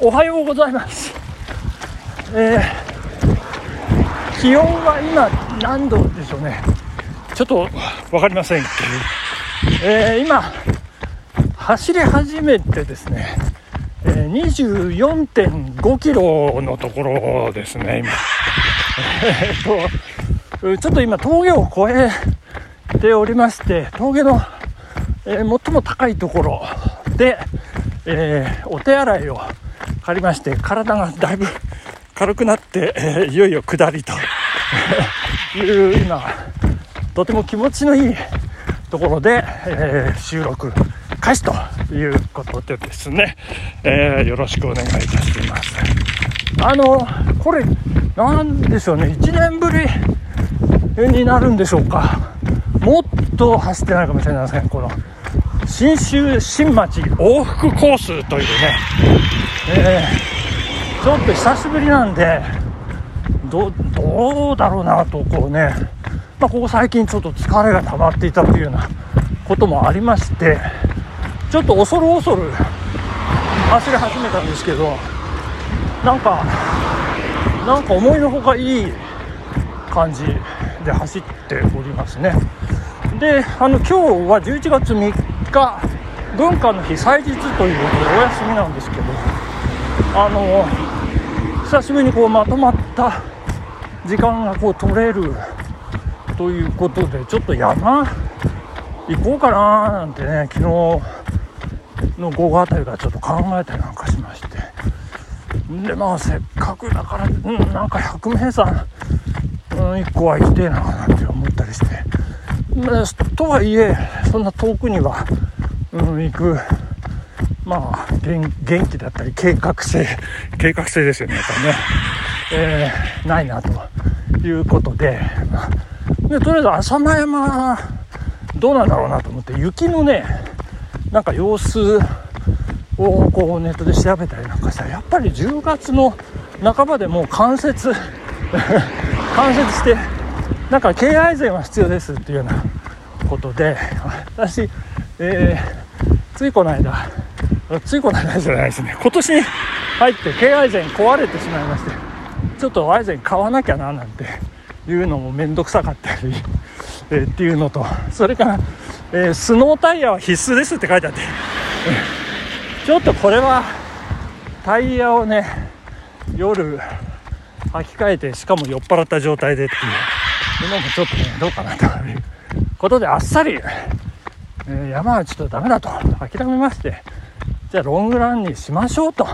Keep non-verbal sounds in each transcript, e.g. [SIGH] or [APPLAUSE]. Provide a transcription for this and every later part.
おはようございます。えー、気温は今何度でしょうね。ちょっと分かりませんけど、えー、今、走り始めてですね、えー、24.5キロのところですね、今。[LAUGHS] ちょっと今峠を越えておりまして、峠の、え、最も高いところで、え、お手洗いを借りまして体がだいぶ軽くなって、えー、いよいよ下りと。[LAUGHS] いう今とても気持ちのいいところで、えー、収録開始ということでですね、えー、よろしくお願いいたします。あのこれなんでしょうね1年ぶりになるんでしょうか。もっと走ってないかもしれません。この新州新町往復コースというね、えー、ちょっと久しぶりなんでどどうだろうなとこうね、まあ、ここ最近ちょっと疲れが溜まっていたというようなこともありましてちょっと恐る恐る走り始めたんですけどなんかなんか思いのほかいい感じで走っておりますね。であの今日は11月3日文化の日祭日ということでお休みなんですけどあの久しぶりにこうまとまった時間がこう取れるということでちょっと山行こうかななんてね昨日の午後あたりからちょっと考えたりなんかしまして。でまあせっかくだから、うん、なんか百名山、うん、1個は行きてえななんて思ったりして。とはいえそんな遠くには、うん、行くまあ元元気だったり計画性 [LAUGHS] 計画性ですよねやっぱりね、えー、ないなということで,、まあ、でとりあえず浅間山どうなんだろうなと思って雪のねなんか様子をこうネットで調べたりなんかしたらやっぱり10月の半ばでもう関節関節してなんか敬愛膳は必要ですっていうようなことで私、えー、ついこの間ついこの間じゃないですね。今年に入って敬愛膳壊れてしまいましてちょっと愛膳買わなきゃななんていうのも面倒くさかったり、[LAUGHS] えー、っていうのとそれから、えー、スノータイヤは必須ですって書いてあってちょっとこれはタイヤをね夜履き替えてしかも酔っ払った状態でっていうのもちょっとねどうかなということであっさり、えー、山はちょっとダメだと諦めましてじゃあロングランにしましょうと。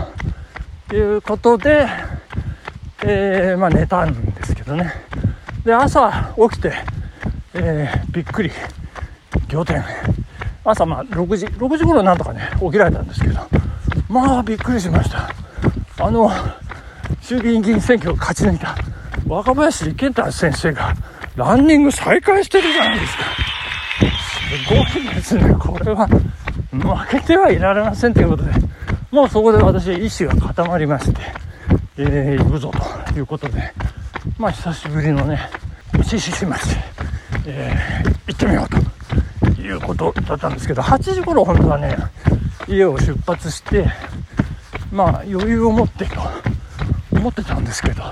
いうことで、えー、まあ寝たんですけどね。で朝起きて、えー、びっくり。仰天。朝まあ6時6時頃なんとかね起きられたんですけど。まあびっくりしました。あの衆議院議員選挙を勝ち抜いた若林健太先生がランニング再開してるじゃないですか。すごいですね。これは。負けてはいられませんということでもうそこで私意志が固まりまして、えー、行くぞということでまあ久しぶりのね獅子しまして、えー、行ってみようということだったんですけど8時頃本当はね家を出発してまあ余裕を持ってと思ってたんですけど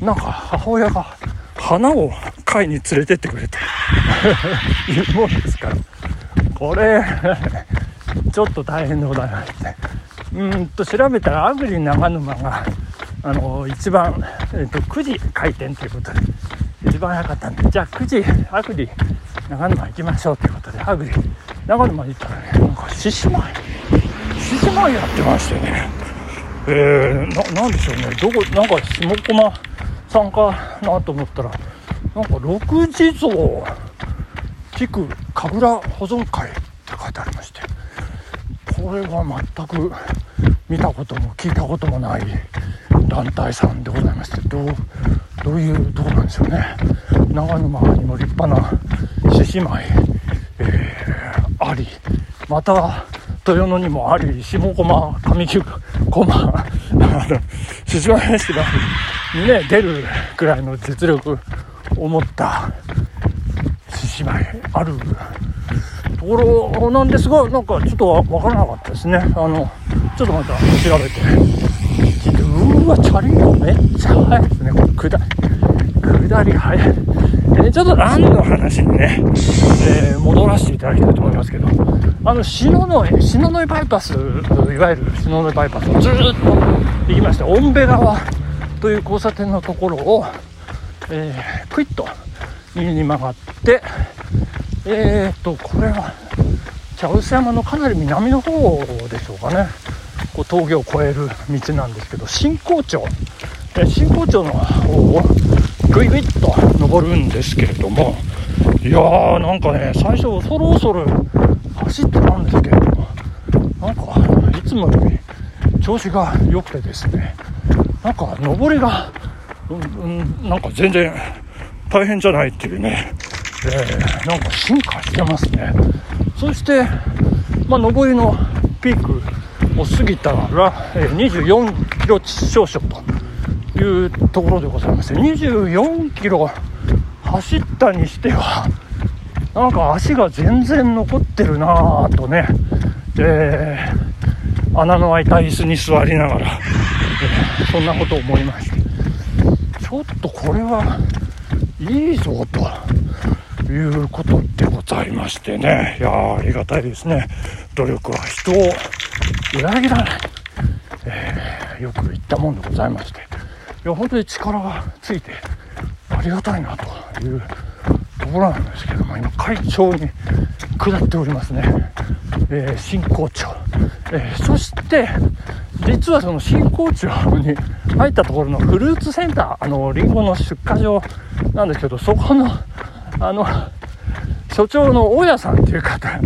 なんか母親が花を買いに連れてってくれて [LAUGHS] いうもんですから。これちょっと大変でございましてうんと調べたらアグリ長沼があの一番、えーと、9時開店ということで一番早かったんでじゃあ9時アグリ長沼行きましょうということでアグリ長沼行ったらねなんか獅子舞獅子舞やってましてねえー、ななんでしょうねどこなんか下駒さんかなと思ったらなんか六地蔵地区神楽保存会って書いてありましてこれは全く見たことも聞いたこともない団体さんでございましてどうどういうとこなんでしょうね。長沼にも立派な獅子舞、えー、ありまた豊野にもあり下駒上九駒獅子舞市がにね出るくらいの実力を持った獅子舞ある。ところなんですがなんかちょっとわからなかったですね。あのちょっとまた調べて。うーわチャリンコめっちゃ速いですね。これ下り下り速い。でちょっとランの話にね、えー、戻らせていただきたいと思いますけど。あの篠ノ井篠ノ井バイパスいわゆる篠ノ井バイパスをずっと行きましてオンベ川という交差点のところを、えー、クイッと右に曲がってえーとこれは茶臼山のかなり南の方でしょうかね。こう峠を越える道なんですけど新高町。新高町の方をぐいぐいっと登るんですけれども。いやーなんかね最初恐る恐る走ってたんですけれども。なんかいつもより調子が良くてですね。なんか登りが、うん、うん、なんか全然大変じゃないっていうね、えー、なんか進化してますね。そしてまあ上りのピークを過ぎたら、えー、24キロ少々というところでございまして24キロ走ったにしてはなんか足が全然残ってるなぁとね、えー、穴の開いた椅子に座りながら、えー、そんなことを思いまして。ちょっとこれはいいぞと。いうことでございましてね。いやありがたいですね。努力は人を裏切らない、えー、よく言ったもんでございまして。いや本当に力がついてありがたいなというところなんですけども今会長に下っておりますね、えー、新校長、えー、そして実はその新校長に入ったところのフルーツセンターあのリンゴの出荷場なんですけどそこのあの所長の大家さんっていう方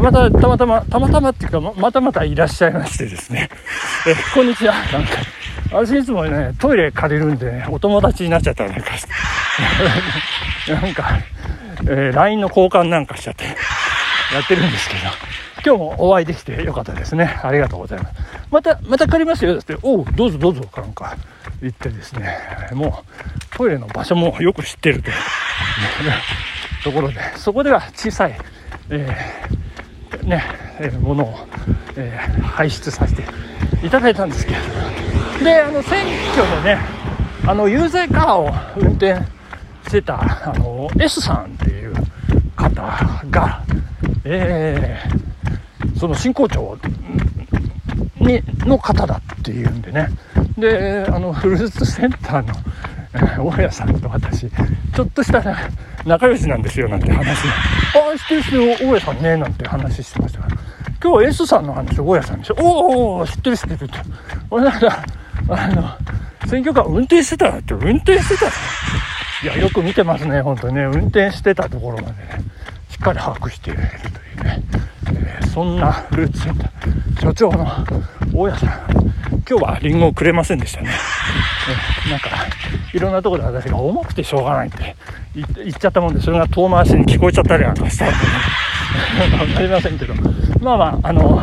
またたまたまたまたまっていうかまたまたいらっしゃいましてですね。えこんにちは。なんか私いつもねトイレ借りるんで、ね、お友達になっちゃったなんかなんか、えー、LINE の交換なんかしちゃってやってるんですけど。今日もお会いできてよかったですね。ありがとうございます。また、また借りますよ。って、おう、どうぞどうぞ、なんか言ってですね、もうトイレの場所もよく知ってるという [LAUGHS] ところで、そこでは小さい、えー、ね、えー、ものを、えー、排出させていただいたんですけれどで、あの、選挙でね、あの、有税カーを運転してた、あの、S さんっていう方が、えー、その新校長にの方だっていうんでね。であのフルーツセンターの、大家さんと私ちょっとした仲良しなんですよなんて話。ああ知ってる知ってる大家さんねなんて話してましたから。今日 S さんの話大家さんでしょ。おお知ってる知ってるって。俺なんかあの選挙カー運転してたって運転してた。いやよく見てますね本当にね。運転してたところまでねしっかり把握しているというね。そんな。フルーツセンター所長の大家さん。今日はリンゴをくれませんでしたね、えなんかいろんなとこで私が重くてしょうがないって。言っちゃったもんでそれが遠回しに聞こえちゃったりなんかした。んでね分かりませんけど。まあまああの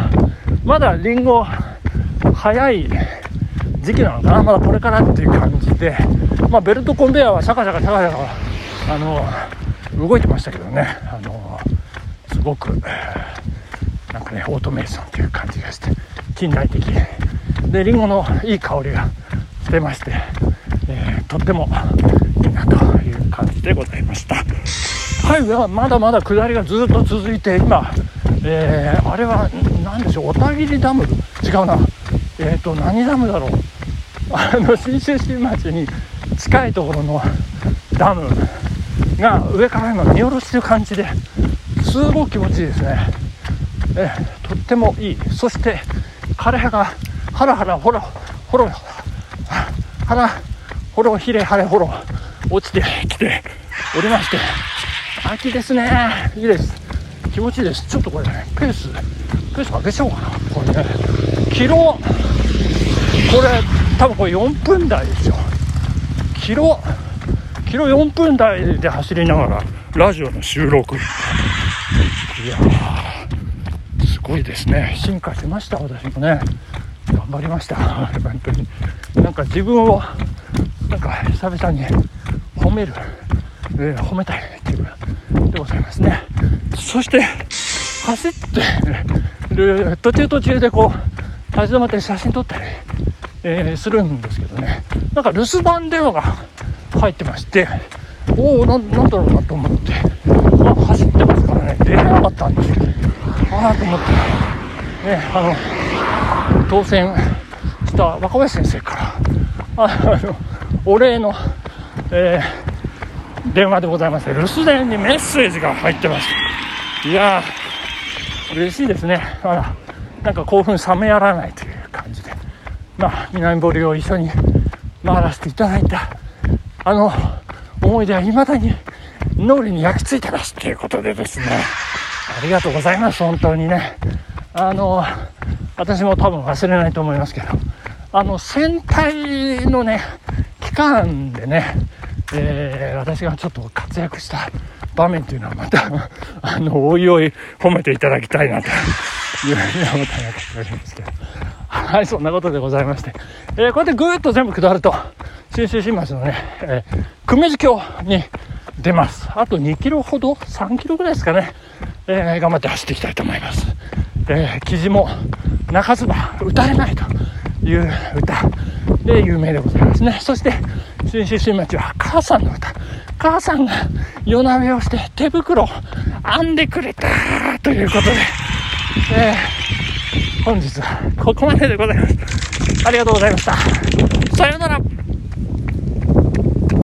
まだリンゴ早い時期なのかな。まだこれからっていう感じで、まあ、ベルトコンベヤーはシャカシャカシャカシャカあの動いてましたけどね。あのすごくなんかねオートメーションという感じがして近代的でりんごのいい香りがしてまして、えー、とってもいいなという感じでございました。はいまだまだ下りがずっと続いて今、えー、あれは何でしょう小田切ダム違うな。えっ、ー、と何ダムだろう？あの信州新町に近いところのダムが上から今見下ろしてる感じですごく気持ちいいですね。えとってもいい。そして枯葉がハラハラほらほろハラほろひれはれほろ落ちてきておりまして。秋ですね。いいです。気持ちいいです。ちょっとこれねペースペース上げちゃおうかな。これね。キロこれ多分これ4分台ですよ。キロキロ4分台で走りながらラジオの収録。いやごいですね。進化しました私もね。頑張りました本当に。なんか自分をなんか久々に褒める、えー、褒めたいっていうでございますね。そして走ってる途中途中でこう立ち止まって写真撮ったり、えー、するんですけどね。なんか留守番電話が入ってましておおなんだろうなと思ってあ走ってますからね出れなかったんですよああと思ってねあの当選した若林先生からあのお礼の、えー、電話でございまして留守電にメッセージが入ってましたいやー嬉しいですね。あらなんか興奮冷めやらないという感じで。まあ南堀を一緒に回らせていただいたあの思い出は未だに脳裏に焼き付いてます。っていうことでですね。ありがとうございます。本当にね。あの私も多分忘れないと思いますけどあの戦隊のね期間でね、えー、私がちょっと活躍した場面というのはまた [LAUGHS] あのおいおい褒めていただきたいなというふうに思ったなんかしますけどはいそんなことでございまして、えー、こうやってぐーっと全部下ると信州新町のね、えー、久米津峡に出ます。あと2キロほど、3キロぐらいですかね、えー、頑張って走っていきたいと思います。えー、記事も、中津葉、歌えないという歌で有名でございますね。そして、新州新町は母さんの歌。母さんが夜なべをして手袋を編んでくれたということで、えー、本日はここまででございます。ありがとうございました。